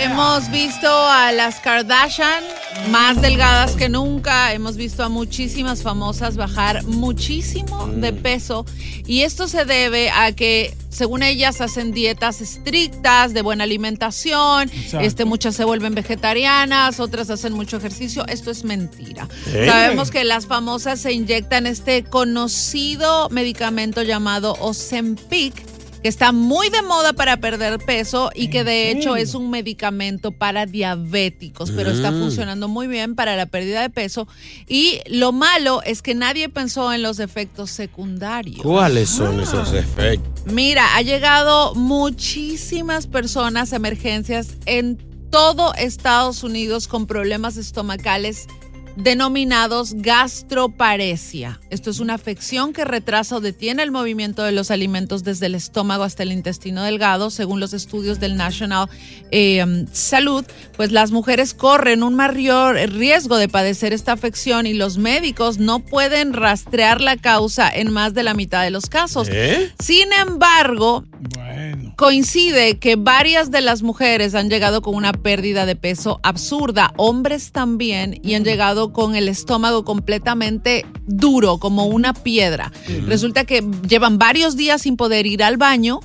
Hemos visto a las Kardashian más delgadas que nunca. Hemos visto a muchísimas famosas bajar muchísimo de peso. Y esto se debe a que, según ellas, hacen dietas estrictas, de buena alimentación. Este, muchas se vuelven vegetarianas, otras hacen mucho ejercicio. Esto es mentira. ¿Eh? Sabemos que las famosas se inyectan este conocido medicamento llamado Ozempic que está muy de moda para perder peso y que de hecho es un medicamento para diabéticos, pero está Mm. funcionando muy bien para la pérdida de peso. Y lo malo es que nadie pensó en los efectos secundarios. ¿Cuáles son esos efectos? Mira, ha llegado muchísimas personas a emergencias en todo Estados Unidos con problemas estomacales denominados gastroparesia. Esto es una afección que retrasa o detiene el movimiento de los alimentos desde el estómago hasta el intestino delgado, según los estudios del National eh, Salud. Pues las mujeres corren un mayor riesgo de padecer esta afección y los médicos no pueden rastrear la causa en más de la mitad de los casos. ¿Eh? Sin embargo, coincide que varias de las mujeres han llegado con una pérdida de peso absurda, hombres también, y han llegado con el estómago completamente duro, como una piedra. Resulta que llevan varios días sin poder ir al baño.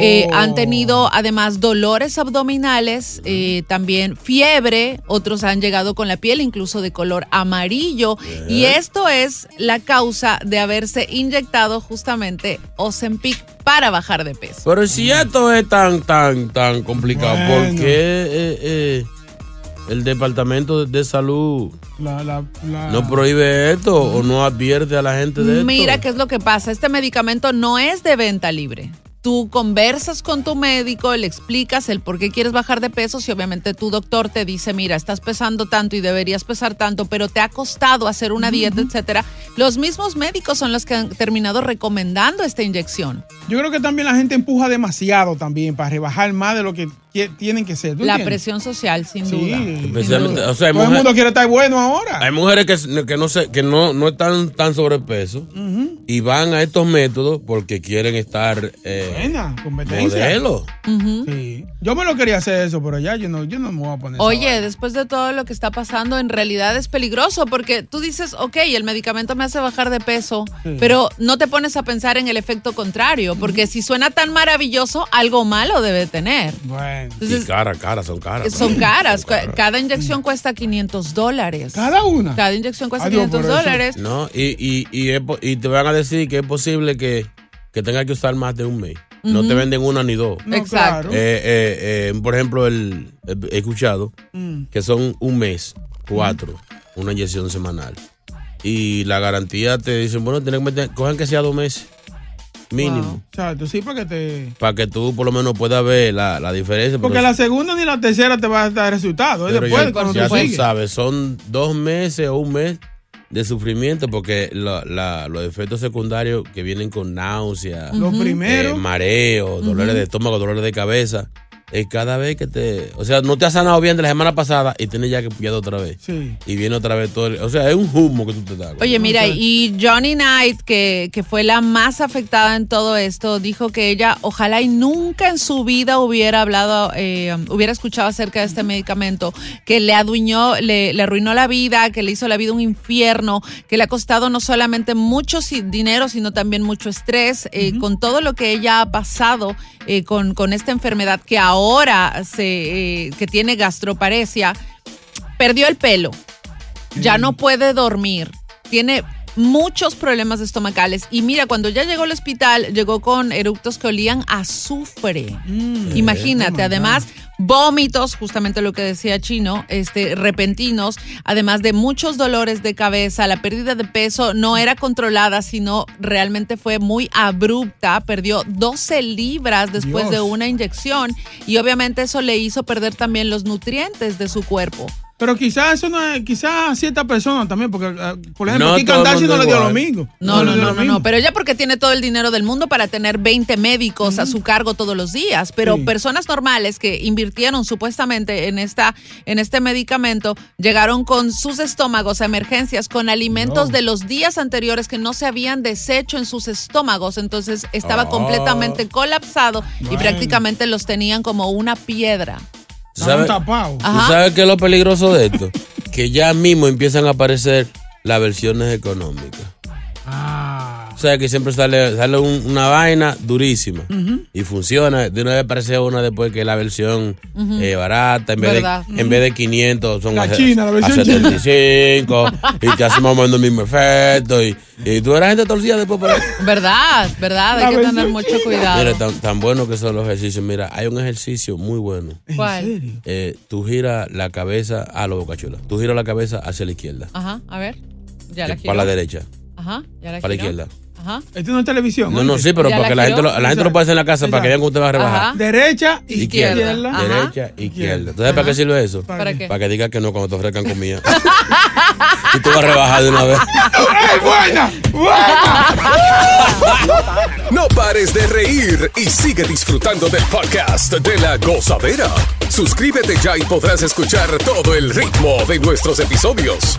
Eh, han tenido además dolores abdominales, eh, también fiebre, otros han llegado con la piel incluso de color amarillo y esto es la causa de haberse inyectado justamente Ozempic para bajar de peso. Pero si esto es tan, tan, tan complicado, ¿por qué eh, eh, el Departamento de Salud La- la- la- no prohíbe esto o no advierte a la gente de esto? Mira qué es lo que pasa. Este medicamento no es de venta libre. Tú conversas con tu médico, le explicas el por qué quieres bajar de peso. Si obviamente tu doctor te dice, mira, estás pesando tanto y deberías pesar tanto, pero te ha costado hacer una dieta, etcétera. Los mismos médicos son los que han terminado recomendando esta inyección. Yo creo que también la gente empuja demasiado también para rebajar más de lo que tienen que ser. ¿tú La entiendes? presión social, sin Sí. duda. Especialmente, o sea, hay Todo el mundo quiere estar bueno ahora. Hay mujeres que, que no sé, que no, no están tan sobrepeso Ujú. y van a estos métodos porque quieren estar eh, Buena, competencia. modelo. Sí. Yo me lo quería hacer eso, pero ya yo no, yo no me voy a poner. Oye, después de todo lo que está pasando, en realidad es peligroso porque tú dices, ok, el medicamento me hace bajar de peso, Sí. pero no te pones a pensar en el efecto contrario, porque si suena tan maravilloso, algo malo debe tener. Bueno. Y cara, cara, son caras. Son caras. Ca- Cada inyección cuesta 500 dólares. ¿Cada una? Cada inyección cuesta Adiós, 500 por eso. dólares. No, y, y, y, es y te van a decir que es posible que, que tengas que usar más de un mes. No te venden una ni dos. No, Exacto. claro. Eh, eh, eh, por ejemplo, el, he he escuchado Mm. que son un mes, cuatro, una inyección semanal. Y la garantía te dicen, bueno, tienen que meter, cojan que sea dos meses, mínimo, Exacto, sí, para que te. para que tú por lo menos puedas ver la, la diferencia. Porque la segunda ni la tercera te va a dar resultado. Es pero después, ya, cuando ya tú tú sabes, son dos meses o un mes de sufrimiento porque la- la- los efectos secundarios que vienen con náusea, Lo primero. eh, mareo, dolores de estómago, dolores de cabeza, es cada vez que te. O sea, no te has sanado bien de la semana pasada y tienes ya que pillar otra vez. Sí. Y viene otra vez todo. el- o sea, es un humo que tú te das. Oye, mira, y Johnny Knight, que, que fue la más afectada en todo esto, dijo que ella ojalá y nunca en su vida hubiera hablado, eh, hubiera escuchado acerca de este medicamento, que le adueñó, le, le arruinó la vida, que le hizo la vida un infierno, que le ha costado no solamente mucho dinero, sino también mucho estrés, eh, con todo lo que ella ha pasado eh, con, con esta enfermedad que ahora se, eh, que tiene gastroparesia, perdió el pelo. Ya no puede dormir, tiene muchos problemas estomacales y mira, cuando ya llegó al hospital, llegó con eructos que olían a azufre. Imagínate, además vómitos, justamente lo que decía Chino, este repentinos, además de muchos dolores de cabeza, la pérdida de peso no era controlada, sino realmente fue muy abrupta, perdió 12 libras después Dios. de una inyección y obviamente eso le hizo perder también los nutrientes de su cuerpo. Pero quizás eso no es, quizás a ciertas personas también, porque eh, por ejemplo, No aquí Kardashian no le dio lo mismo. No, no, no, no, no, pero ella porque tiene todo el dinero del mundo para tener 20 médicos a su cargo todos los días, pero Sí. personas normales que invirtieron supuestamente en esta en este medicamento llegaron con sus estómagos a emergencias con alimentos de los días anteriores que no se habían deshecho en sus estómagos, entonces estaba Ah. completamente colapsado y prácticamente los tenían como una piedra. ¿Tú sabes, tú sabes qué es lo peligroso de esto? que ya mismo empiezan a aparecer las versiones económicas. O sea, que siempre sale, sale un- una vaina durísima y funciona. De una vez aparece una después que es la versión eh, barata. En vez, Verdad. de, en vez de 500 son La a, china, la a versión china. 75 y te hace más o menos el mismo efecto. Y, y tú eras gente torcida después por ahí. ¿Verdad? ¿Verdad? Hay que tener mucho cuidado. Mira, tan, tan bueno que son los ejercicios. Mira, hay un ejercicio muy bueno. ¿En ¿Cuál? Eh, tú giras la cabeza a lo bocachula. Tú giras la cabeza hacia la izquierda. Ajá, a ver. Ya que la para la derecha. Ajá, ya la Para la izquierda. Ajá. Esto no es televisión. No, no, sí, pero ¿Ya para la que la gente, lo, la gente lo pueda hacer en la casa para que vean que usted va a rebajar. Ajá. Derecha, Izquierda. izquierda. Derecha, izquierda. ¿Tú sabes para qué sirve eso? ¿Para qué? Para que diga que no cuando te ofrezcan comida. y tú vas a rebajar de una vez. ¡Ay, buena! ¡Buena! No pares de reír y sigue disfrutando del podcast de la gozadera. Suscríbete ya y podrás escuchar todo el ritmo de nuestros episodios.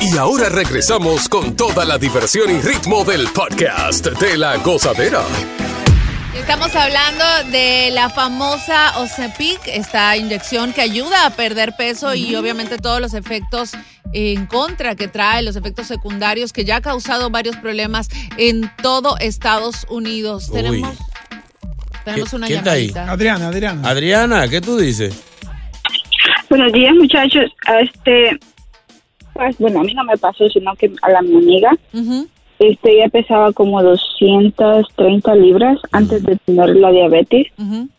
Y ahora regresamos con toda la diversión y ritmo del podcast de la gozadera. Estamos hablando de la famosa Ozempic, esta inyección que ayuda a perder peso y obviamente todos los efectos en contra que trae, los efectos secundarios que ya ha causado varios problemas en todo Estados Unidos. Uy. Tenemos, tenemos ¿Qui- una quién está ahí? llamadita. Adriana, Adriana. Adriana, ¿qué tú dices? Buenos días, muchachos. Este, pues, bueno, a mí no me pasó, sino que a la mi amiga. Este, ella pesaba como 230 libras antes de tener la diabetes,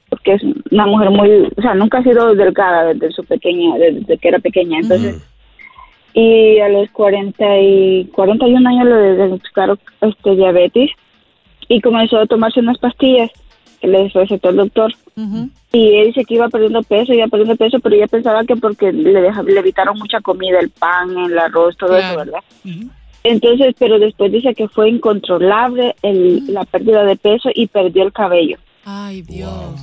porque es una mujer muy, o sea, nunca ha sido delgada desde su pequeña, desde que era pequeña. Entonces, y a los 40 y 41 años le diagnosticaron este diabetes y comenzó a tomarse unas pastillas que le recetó el doctor. Y él dice que iba perdiendo peso, iba perdiendo peso, pero ella pensaba que porque le, deja- le evitaron mucha comida, el pan, el arroz, todo Claro. eso, ¿verdad? Entonces, pero después dice que fue incontrolable el, la pérdida de peso y perdió el cabello. Ay, Dios.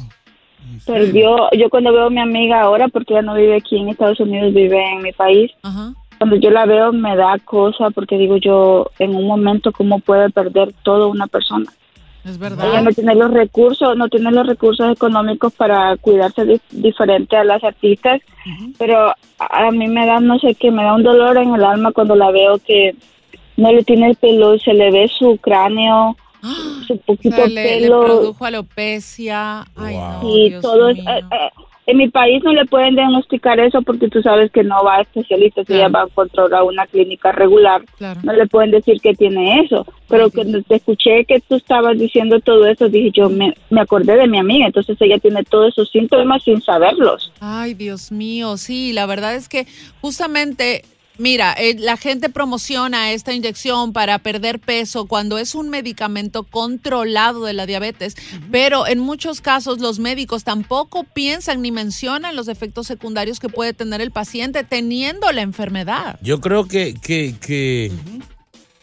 Perdió, yo cuando veo a mi amiga ahora, porque ella no vive aquí en Estados Unidos, vive en mi país, Ajá. cuando yo la veo me da cosa porque digo yo, en un momento, ¿cómo puede perder todo una persona? Es Ella verdad. no tiene los recursos, no tiene los recursos económicos para cuidarse di- diferente a las artistas, pero a, a mí me da, no sé qué, me da un dolor en el alma cuando la veo que no le tiene el pelo, se le ve su cráneo, su O poquito sea, le, le pelo produjo alopecia. Ay, no, y Dios todo es- mío. eh, eh, en mi país no le pueden diagnosticar eso porque tú sabes que no va a especialistas, ella va a controlar una clínica regular. Claro. No le pueden decir que tiene eso. Pero cuando te escuché que tú estabas diciendo todo eso, dije yo, me, me acordé de mi amiga. Entonces ella tiene todos esos síntomas sin saberlos. Ay, Dios mío, sí, la verdad es que justamente, mira, eh, la gente promociona esta inyección para perder peso cuando es un medicamento controlado de la diabetes, pero en muchos casos los médicos tampoco piensan ni mencionan los efectos secundarios que puede tener el paciente teniendo la enfermedad. Yo creo que, que, que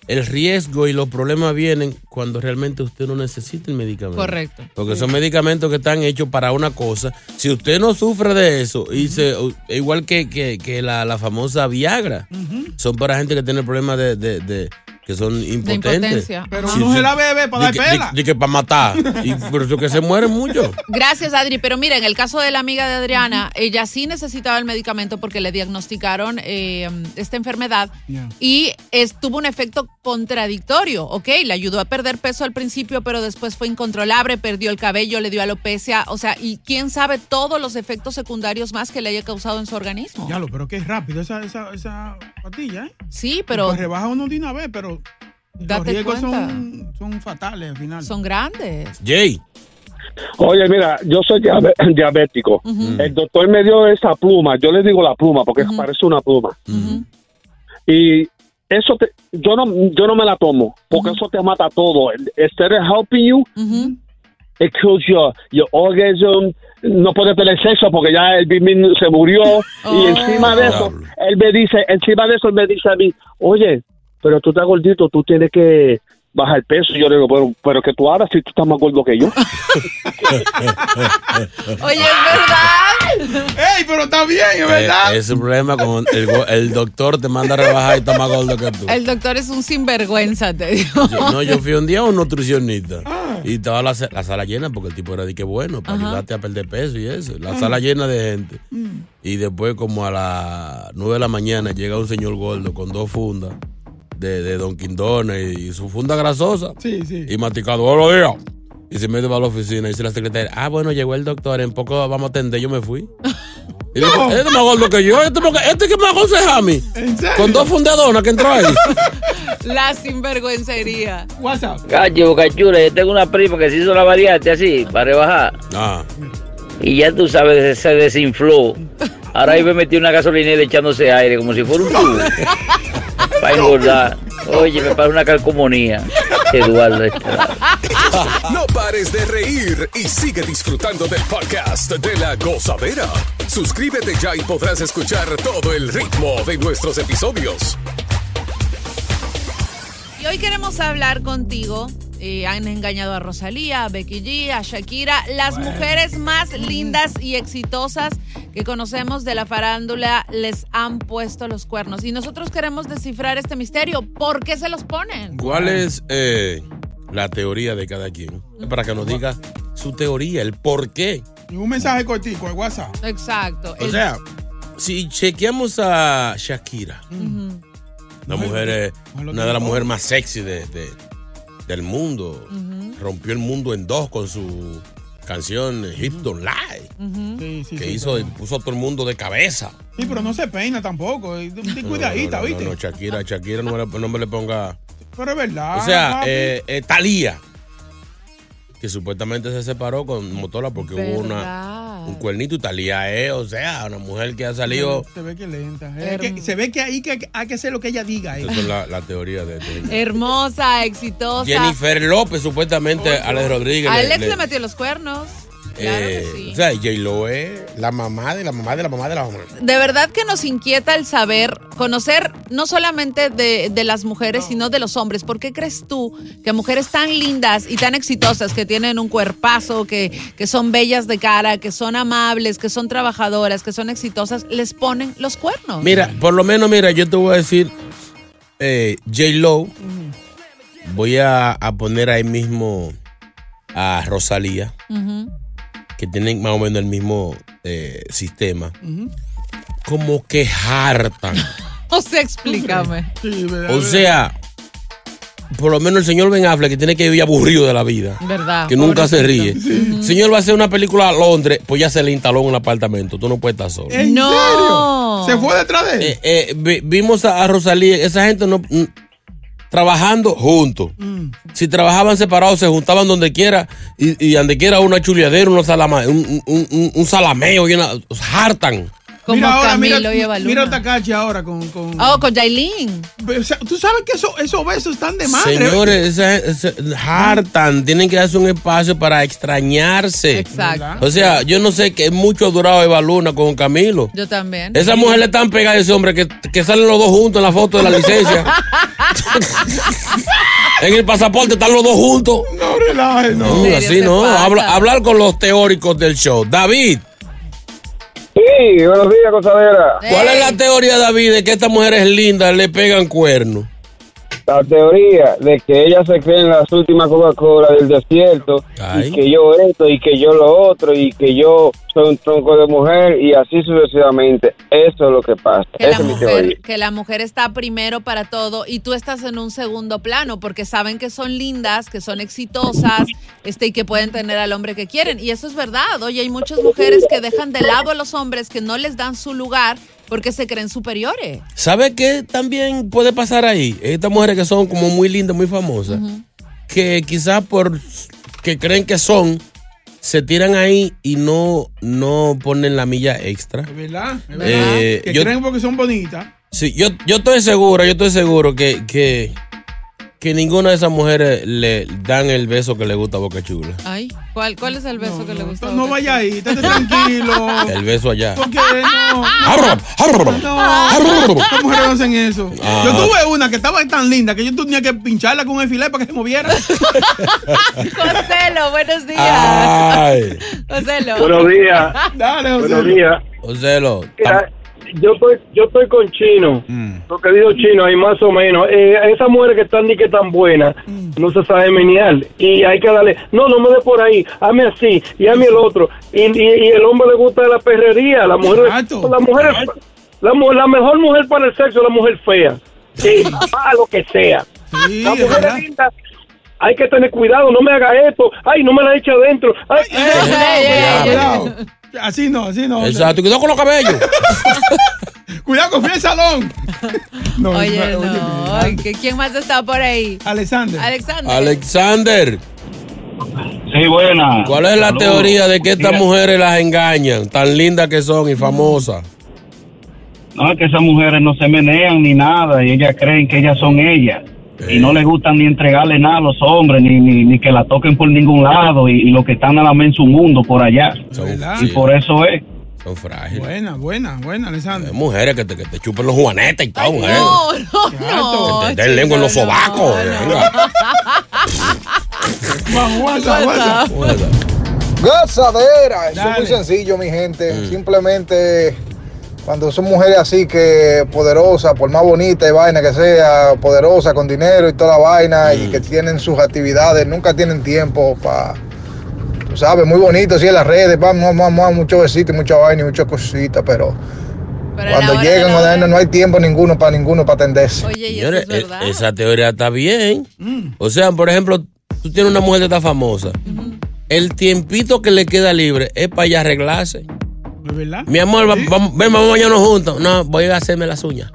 el riesgo y los problemas vienen cuando realmente usted no necesita el medicamento. Correcto. Porque son medicamentos que están hechos para una cosa. Si usted no sufre de eso, y se- igual que, que- que la, la famosa Viagra, son para gente que tiene problemas de, de- de- que son impotentes. Pero Ajá. uno se la bebe para dar que- pela. di que para matar. Y por eso que se mueren mucho. Gracias, Adri. Pero mira, en el caso de la amiga de Adriana, ella sí necesitaba el medicamento porque le diagnosticaron eh, esta enfermedad y es- tuvo un efecto contradictorio, ¿ok? Le ayudó a perder peso al principio, pero después fue incontrolable, perdió el cabello, le dio alopecia, o sea, y quién sabe todos los efectos secundarios más que le haya causado en su organismo. Ya lo, pero que es rápido esa, esa, esa pastilla, ¿eh? Sí, pero Pues rebaja uno de una vez, pero los Date riesgos cuenta. son, son fatales al final. son grandes. Jay. Oye, mira, yo soy diabético. El doctor me dio esa pluma, yo le digo la pluma porque parece una pluma. Y eso te, yo no yo no me la tomo porque eso te mata todo. Instead of helping you, it kills your, your orgasm. No puedes tener sexo porque ya el bimín se murió. Y encima de eso, él me dice, encima de eso, él me dice a mí, oye, pero tú estás gordito, tú tienes que bajar peso. Y yo le digo, pero, pero que tú hagas si tú estás más gordo que yo. Oye, es verdad. ¡Ey, pero está bien, es Eh, verdad! ese problema con el, doctor te manda a rebajar y está más gordo que tú. El doctor es un sinvergüenza, te digo. Yo- no, yo fui un día a un nutricionista y estaba la, sa- la sala llena porque el tipo era de que bueno, para Ajá. ayudarte a perder peso y eso. La Mm. sala llena de gente. Y después, como a las 9 de la mañana, llega un señor gordo con dos fundas de, de Don Quindone y su funda grasosa Sí, sí. y masticado todos los días. Y se mete para la oficina y dice la secretaria, ah, bueno, llegó el doctor, en poco vamos a atender, yo me fui. Y digo, este es más gordo que yo, este, porque- este que me aconseja a mí. ¿En serio? Con dos fundadonas que entró ahí. La sinvergüencería. WhatsApp. Cacho, cachura, yo tengo una prima que se hizo la variante así, para rebajar. Ah. Y ya tú sabes, se desinfló. Ahora ahí me metí una gasolinera echándose aire como si fuera un tubo. Para engordar. Oye, me pasa una calcomanía. Eduardo Estrada. No pares de reír y sigue disfrutando del podcast de la gozadera. Suscríbete ya y podrás escuchar todo el ritmo de nuestros episodios. Hoy queremos hablar contigo. eh, han engañado a Rosalía, a Becky G, a Shakira, las mujeres más lindas y exitosas que conocemos de la farándula les han puesto los cuernos. Y nosotros queremos descifrar este misterio. ¿Por qué se los ponen? ¿Cuál es eh, la teoría de cada quien? Para que nos diga su teoría, el por qué. Y un mensaje cortico, el WhatsApp. Exacto. O El- sea, si chequeamos a Shakira. La mujer, eh, una de las mujeres más sexy de- de- del mundo, rompió el mundo en dos con su canción Hips Don't Lie, Sí, sí, que sí, hizo, pero- puso a todo el mundo de cabeza. Sí, pero no se peina tampoco. eh, Ten No, cuidadita, no, no, ¿viste? No, Shakira, Shakira no me, le, no me le ponga... Pero es verdad. O sea, eh, eh, Thalía, que supuestamente se separó con Motola porque hubo una, ¿Verdad? Un cuernito Talía es, o sea, una mujer que ha salido... Se ve que lenta. Es que- se ve que ahí que hay que hacer lo que ella diga. eh. Esa es la, la teoría de, de- Hermosa, exitosa. Jennifer López, supuestamente, Alex Rodríguez. A le- Alex le- le metió los cuernos. Claro eh, que sí. O sea, J-Lo es la mamá de la mamá de la mamá de la mamá. De verdad que nos inquieta el saber, conocer no solamente de, de las mujeres, sino de los hombres. ¿Por qué crees tú que mujeres tan lindas y tan exitosas, que tienen un cuerpazo, que, que son bellas de cara, que son amables, que son trabajadoras, que son exitosas, les ponen los cuernos? Mira, por lo menos, mira, yo te voy a decir, eh, J-Lo, voy a, a poner ahí mismo a Rosalía, Ujú. Que tienen más o menos el mismo eh, sistema, como que hartan. O sea, explícame. O sea, por lo menos el señor Ben Affleck, que tiene que vivir aburrido de la vida. ¿Verdad? Que nunca se ríe. El señor va a hacer una película a Londres, pues ya se le instaló en un apartamento. Tú no puedes estar solo. ¿En No. serio? ¿Se fue detrás de él? Eh, eh, vi- vimos a, a Rosalía, esa gente no trabajando juntos. Mm. Si trabajaban separados, se juntaban donde quiera y, y donde quiera una chuleadera, una salama, un, un, un- un salameo y una hartan. Como mira ahora, Camilo mira, y mira a Takachi ahora con... con Oh, con Jailin. O sea, Tú sabes que eso- esos besos están de madre. Señores, esa- esa- hartan, tienen que darse un espacio para extrañarse. Exacto. O sea, yo no sé qué mucho ha durado Eva Luna con Camilo. Yo también. Esa mujer le están pegada a ese hombre que, que salen los dos juntos en la foto de la licencia. en el pasaporte están los dos juntos. No, relaje, no. No, así no. Habla- hablar con los teóricos del show. David, Sí, buenos días, cosadera. ¿cuál es la teoría, David, de que estas mujeres lindas le pegan cuernos? La teoría de que ella se cree en las últimas Coca-Cola del desierto Ay. y que yo esto y que yo lo otro y que yo soy un tronco de mujer y así sucesivamente. Eso es lo que pasa. Que la, Esa es mi teoría. mujer, que la mujer está primero para todo y tú estás en un segundo plano porque saben que son lindas, que son exitosas este, y que pueden tener al hombre que quieren. Y eso es verdad. Oye, hay muchas mujeres que dejan de lado a los hombres que no les dan su lugar porque se creen superiores. ¿Sabe qué también puede pasar ahí? Estas mujeres que son como muy lindas, muy famosas, que quizás por que creen que son, se tiran ahí y no, no ponen la milla extra. Es verdad, es verdad. Eh, que yo- creen porque son bonitas. Sí, yo, yo estoy seguro, yo estoy seguro que, que, que ninguna de esas mujeres le dan el beso que le gusta a Boca Chula. Ay, ¿cuál, cuál es el beso que le gusta? a No Boca vaya Chula? ahí, estate tranquilo. El beso allá. Porque no. No, las mujeres no hacen eso. Ah. Yo tuve una que estaba tan linda que yo tenía que pincharla con el filet para que se moviera. Joselo, buenos días. Ay, Joselo. Buenos días. Dale, José. Buenos días. Joselo. Mira, yo estoy, yo estoy con chino, lo que digo chino ahí más o menos. Eh, esas mujeres que están ni que tan buenas, no se sabe menear. Y hay que darle, no, no me dé por ahí, hazme así, y hazme el otro. Y, y, y el hombre le gusta la perrería, la mujer, Exacto. la mujer, la, mu- la mejor mujer para el sexo es la mujer fea. Sí, para lo que sea. Sí, La mujer linda, hay que tener cuidado, no me haga esto, ay, no me la eche adentro. Ay, Así no, así no. Exacto, cuidado con los cabellos. Cuidado con el salón. No, Oye, oye, no. Ay, ¿que- ¿Quién más está por ahí? Alexander. Alexander. Alexander, Sí, buena. ¿cuál es la teoría de que estas mujeres las engañan? Tan lindas que son y famosas. No, es que esas mujeres no se menean ni nada y ellas creen que ellas son ellas. Y no les gustan ni entregarle nada a los hombres, ni, ni, ni que la toquen por ningún lado y, y lo que están a la en su mundo por allá. Y por eso es. son frágiles. Buena, buena, buena, Alexander. Hay mujeres que te, que te chupen los juanetes y todo, mujeres. No, no, no. Que te den lengua en los sobacos. no. venga. Gozadera, eso es muy sencillo, mi gente. Mm. Simplemente cuando son mujeres así que poderosas, por más bonita y vaina que sea, poderosa, con dinero y toda la vaina, Mm. y que tienen sus actividades, nunca tienen tiempo para, tú sabes, muy bonito, sí, en las redes, vamos, vamos, vamos, muchos besitos, y mucha vaina y muchas cositas, pero cuando hora llegan, la no, no hay tiempo ninguno para ninguno para atenderse. Oye, y eso Señores, es verdad. e- esa teoría está bien. O sea, por ejemplo, tú tienes una mujer que está famosa. El tiempito que le queda libre es para ella arreglarse. Mi amor, va- vamos, ven, vamos a bañarnos juntos. No, voy a hacerme las uñas.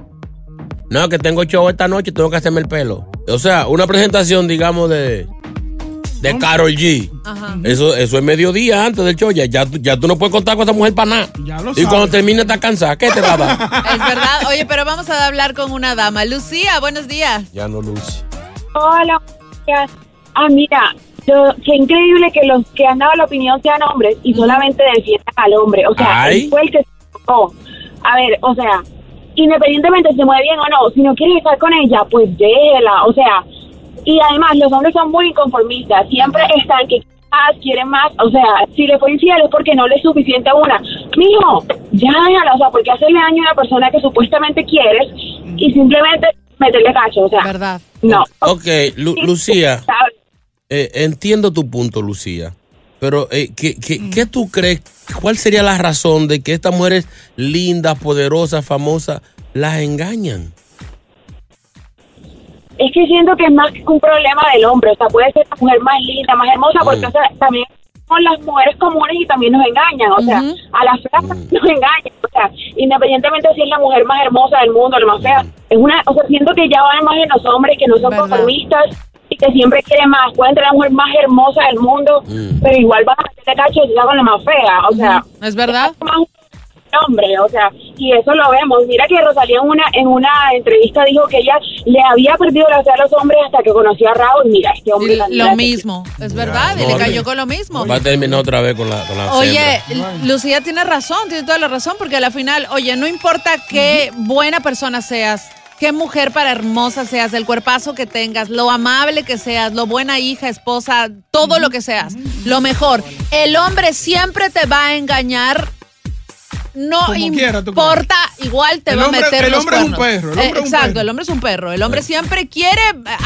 No, que tengo show esta noche, tengo que hacerme el pelo. O sea, una presentación, digamos, de, de Carol G. Ajá. Eso, eso es mediodía antes del show. Ya, ya, tú- ya tú no puedes contar con esa mujer para nada. Ya lo Y sabes. cuando termine estás cansada. ¿Qué te va a dar? Es verdad. Oye, pero vamos a hablar con una dama. Lucía, buenos días. ya no luce. Hola, gracias. Ah, mira, lo- qué increíble que los que han dado la opinión sean hombres y solamente defiendan al hombre. O sea, Ay. él fue el que. A ver, o sea, independientemente se mueve bien o no, si no quieres estar con ella, pues déjela. O sea, y además los hombres son muy inconformistas. Siempre están que más, quieren más. O sea, si le fue infiel es porque no le es suficiente a una. Mijo, ya déjala. O sea, porque hacerle daño a una persona que supuestamente quieres y simplemente meterle cacho. O sea, Verdad. no. Ok, Lu- Lucía, ¿Sabes? Eh, entiendo tu punto, Lucía, pero eh, ¿qué, qué, qué tú crees? ¿Cuál sería la razón de que estas mujeres lindas, poderosas, famosas, las engañan? Es que siento que es más que un problema del hombre, o sea, puede ser la mujer más linda, más hermosa, porque o sea, también son las mujeres comunes y también nos engañan, o sea, a las feas nos engañan, o sea, independientemente de si es la mujer más hermosa del mundo, la más fea, es una, o sea, siento que ya van más en los hombres que no son conformistas y que siempre quieren más, pueden tener la mujer más hermosa del mundo, pero igual van a meterle cacho y con la más fea, o sea, ¿Es verdad? más un hombre, o sea, y eso lo vemos. Mira que Rosalía en una en una entrevista dijo que ella le había perdido la fe a los hombres hasta que conoció a Raúl. Mira, este hombre Lo mismo, es verdad, y No, le cayó con lo mismo. Va a terminar otra vez con la, con la Oye. Lucía tiene razón, tiene toda la razón, porque al final, oye, no importa qué buena persona seas, qué mujer para hermosa seas, el cuerpazo que tengas, lo amable que seas, lo buena hija, esposa, todo lo que seas, lo mejor. El hombre siempre te va a engañar. No Como quiera, importa, igual te El va hombre- a meter el los hombre es un perro, el Eh, hombre es un exacto, perro. el hombre es un perro. El hombre siempre quiere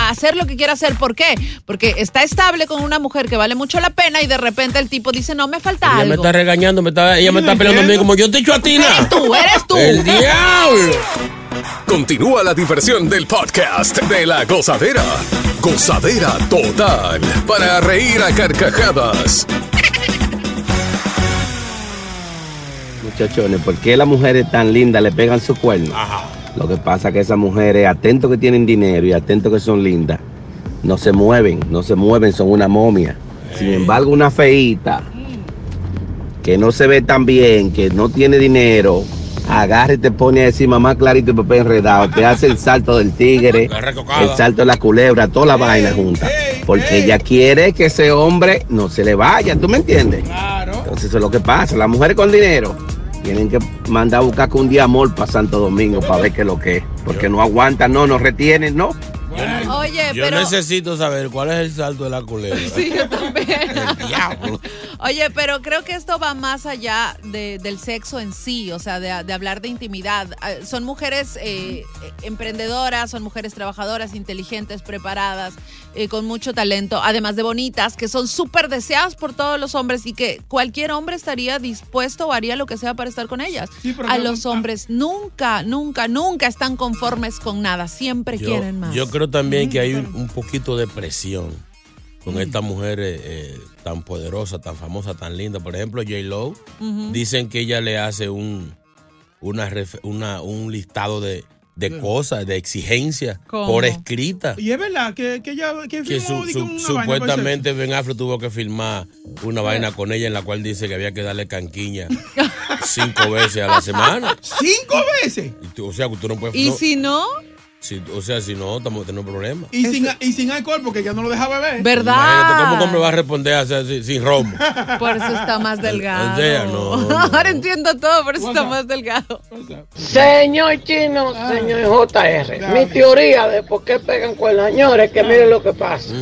hacer lo que quiere hacer. ¿Por qué? Porque está estable con una mujer que vale mucho la pena y de repente el tipo dice, no, me falta Ella me algo. está regañando, me está, ella me está peleando a mí como yo te he dicho a ti. Eres tú, eres tú. El diablo. Continúa la diversión del podcast de la gozadera. Gozadera total. Para reír a carcajadas. Muchachones, ¿por qué las mujeres tan lindas le pegan su cuerno? Lo que pasa es que esas mujeres, atentos que tienen dinero y atentos que son lindas, no se mueven, no se mueven, son una momia. Sin embargo, una feíta que no se ve tan bien, que no tiene dinero, agarra y te pone a decir mamá clarito y papá enredado, te hace el salto del tigre, el salto de la culebra, toda la vaina junta. Porque ella quiere que ese hombre no se le vaya, ¿tú me entiendes? Entonces eso es lo que pasa. Las mujeres con dinero tienen que mandar a buscar con un día amor para Santo Domingo para ver qué es lo que es. Porque no aguantan, no, no retienen, no. Oye, Yo pero... necesito saber cuál es el salto de la culebra. Sí, yo también. Diablo. Oye, pero creo que esto va más allá de- del sexo en sí, o sea, de, de hablar de intimidad. Ah, Son mujeres eh, eh, emprendedoras, son mujeres trabajadoras, inteligentes, preparadas, eh, con mucho talento, además de bonitas, que son súper deseadas por todos los hombres y que cualquier hombre estaría dispuesto o haría lo que sea para estar con ellas. pero A los hombres nunca, nunca, nunca están conformes con nada, siempre Yo, quieren más. yo creo también que hay un, un poquito de presión con estas mujeres eh, tan poderosas, tan famosas, tan lindas. Por ejemplo, J. Lo, dicen que ella le hace un, una, ref- una- un listado de, de cosas, de exigencias ¿Cómo? por escrita. Y es verdad que, que ella que Que firmó, su- digo, su- una vaina supuestamente Ben Affleck tuvo que filmar una vaina con ella en la cual dice que había que darle canquiña cinco veces a la semana. ¿Cinco veces? O sea, que tú no puedes. ¿Y no- si no? Si- o sea, si no, estamos teniendo problemas. Y sin, y sin alcohol, porque ya no lo deja beber. Imagínate cómo hombre va a responder sin romo. Por eso está más delgado. O sea, no, no. Ahora entiendo todo, por eso está más delgado. Señor Chino, señor JR, mi teoría de por qué pegan cuernos, señores, que miren lo que pasa.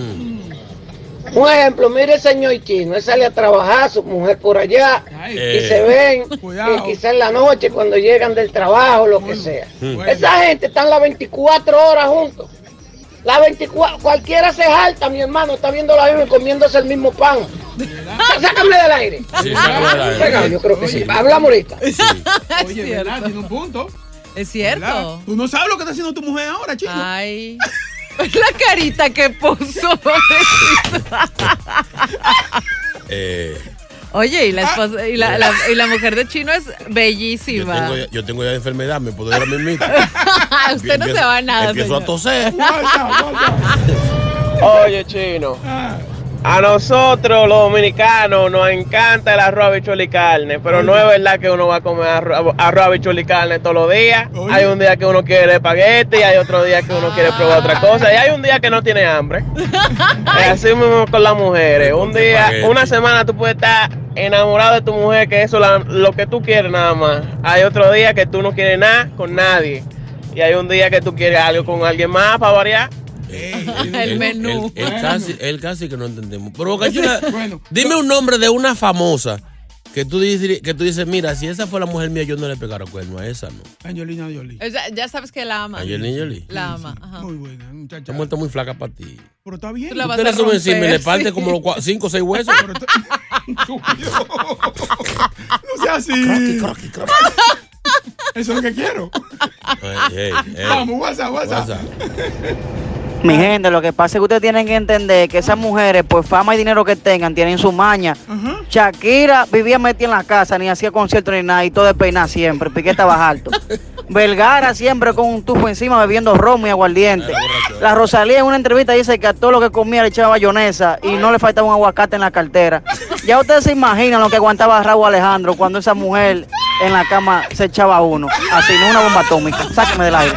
Un ejemplo, mire el señor Chino, él sale a trabajar, su mujer por allá, y Eh. se ven, y quizá en la noche cuando llegan del trabajo, lo que sea. Esa gente están las 24 horas juntos. Las 24, cualquiera se jalta, mi hermano, está viendo la y comiéndose el mismo pan. Sá- Sácame del aire. Sí, sácame del aire. Venga, yo creo que sí. Hablamos ahorita. Oye, ¿verdad? Tiene un punto. Es cierto. ¿Verdad? Tú no sabes lo que está haciendo tu mujer ahora, chico. Ay. La carita que puso. Eh, Oye, y la, esposa- y, la, la- y la mujer de Chino es yo, bellísima. tengo, ya- yo tengo ya enfermedad, me puedo ir a mismo. Usted no se va a nada. Empiezo a toser. Oye, chino. A nosotros, los dominicanos, nos encanta el arroz, habichuela y carne, pero no es verdad que uno va a comer arroz, arroz habichuela y carne todos los días. Hay un día que uno quiere espagueti, hay otro día que uno quiere probar otra cosa, y hay un día que no tiene hambre. Es así mismo con las mujeres. Un día, una semana tú puedes estar enamorado de tu mujer, que eso es lo que tú quieres nada más. Hay otro día que tú no quieres nada con nadie. Y hay un día que tú quieres algo con alguien más para variar. El menú. Él, casi, él casi que no entendemos. Pero, Boca Chula, dime un nombre de una famosa que tú dices, que tú dices, mira, si esa fue la mujer mía, yo no le pegaron cuerno a esa, ¿no? Angelina Jolie. Ya sabes que la ama. Angelina Jolie. La ama. ajá. Muy buena, muchacha. Está muy flaca para ti. Pero está bien. Tú la Tú vas a encima y le parte sí. como los 5 o 6 huesos. No sea así. Eso es lo que quiero. Ey, ey, ey. Vamos, WhatsApp, WhatsApp. WhatsApp. Mi gente, lo que pasa es que ustedes tienen que entender que esas mujeres, por fama y dinero que tengan, tienen su maña. Shakira vivía metida en la casa, ni hacía conciertos ni nada, y todo despeinada siempre, Piqué estaba alto. Vergara siempre con un tufo encima bebiendo romo y aguardiente. La Rosalía en una entrevista dice que a todo lo que comía le echaba bayonesa y no le faltaba un aguacate en la cartera. Ya ustedes se imaginan lo que aguantaba Raúl Alejandro cuando esa mujer en la cama se echaba uno. Así, no una bomba atómica. Sáqueme del aire.